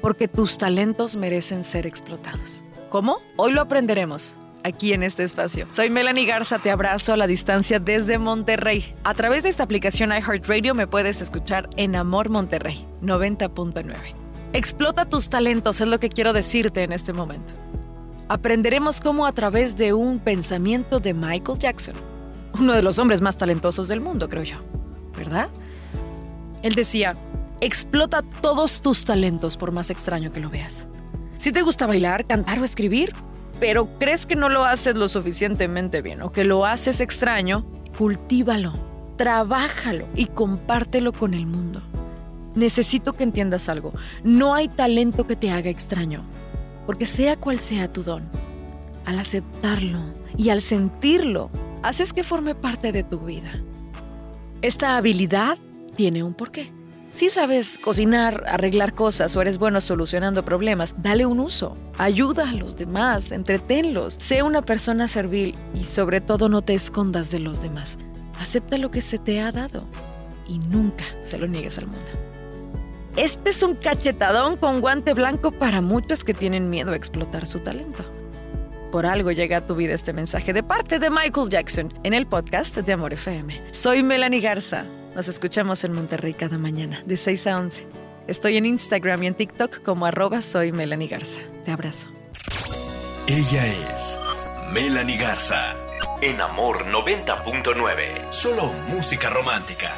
porque tus talentos merecen ser explotados. ¿Cómo? Hoy lo aprenderemos aquí en este espacio. Soy Melanie Garza, te abrazo a la distancia desde Monterrey. A través de esta aplicación iHeartRadio me puedes escuchar en Amor Monterrey 90.9. Explota tus talentos, es lo que quiero decirte en este momento. Aprenderemos cómo a través de un pensamiento de Michael Jackson, uno de los hombres más talentosos del mundo, creo yo, ¿verdad? Él decía, Explota todos tus talentos por más extraño que lo veas. Si te gusta bailar, cantar o escribir, pero crees que no lo haces lo suficientemente bien o que lo haces extraño, cultívalo, trabájalo y compártelo con el mundo. Necesito que entiendas algo. No hay talento que te haga extraño, porque sea cual sea tu don, al aceptarlo y al sentirlo, haces que forme parte de tu vida. Esta habilidad tiene un porqué. Si sabes cocinar, arreglar cosas o eres bueno solucionando problemas, dale un uso. Ayuda a los demás, entretenlos. Sé una persona servil y sobre todo no te escondas de los demás. Acepta lo que se te ha dado y nunca se lo niegues al mundo. Este es un cachetadón con guante blanco para muchos que tienen miedo a explotar su talento. Por algo llega a tu vida este mensaje de parte de Michael Jackson en el podcast de Amor FM. Soy Melanie Garza. Nos escuchamos en Monterrey cada mañana, de 6 a 11. Estoy en Instagram y en TikTok como arroba soy Melanie Garza. Te abrazo. Ella es Melanie Garza. En Amor 90.9. Solo música romántica.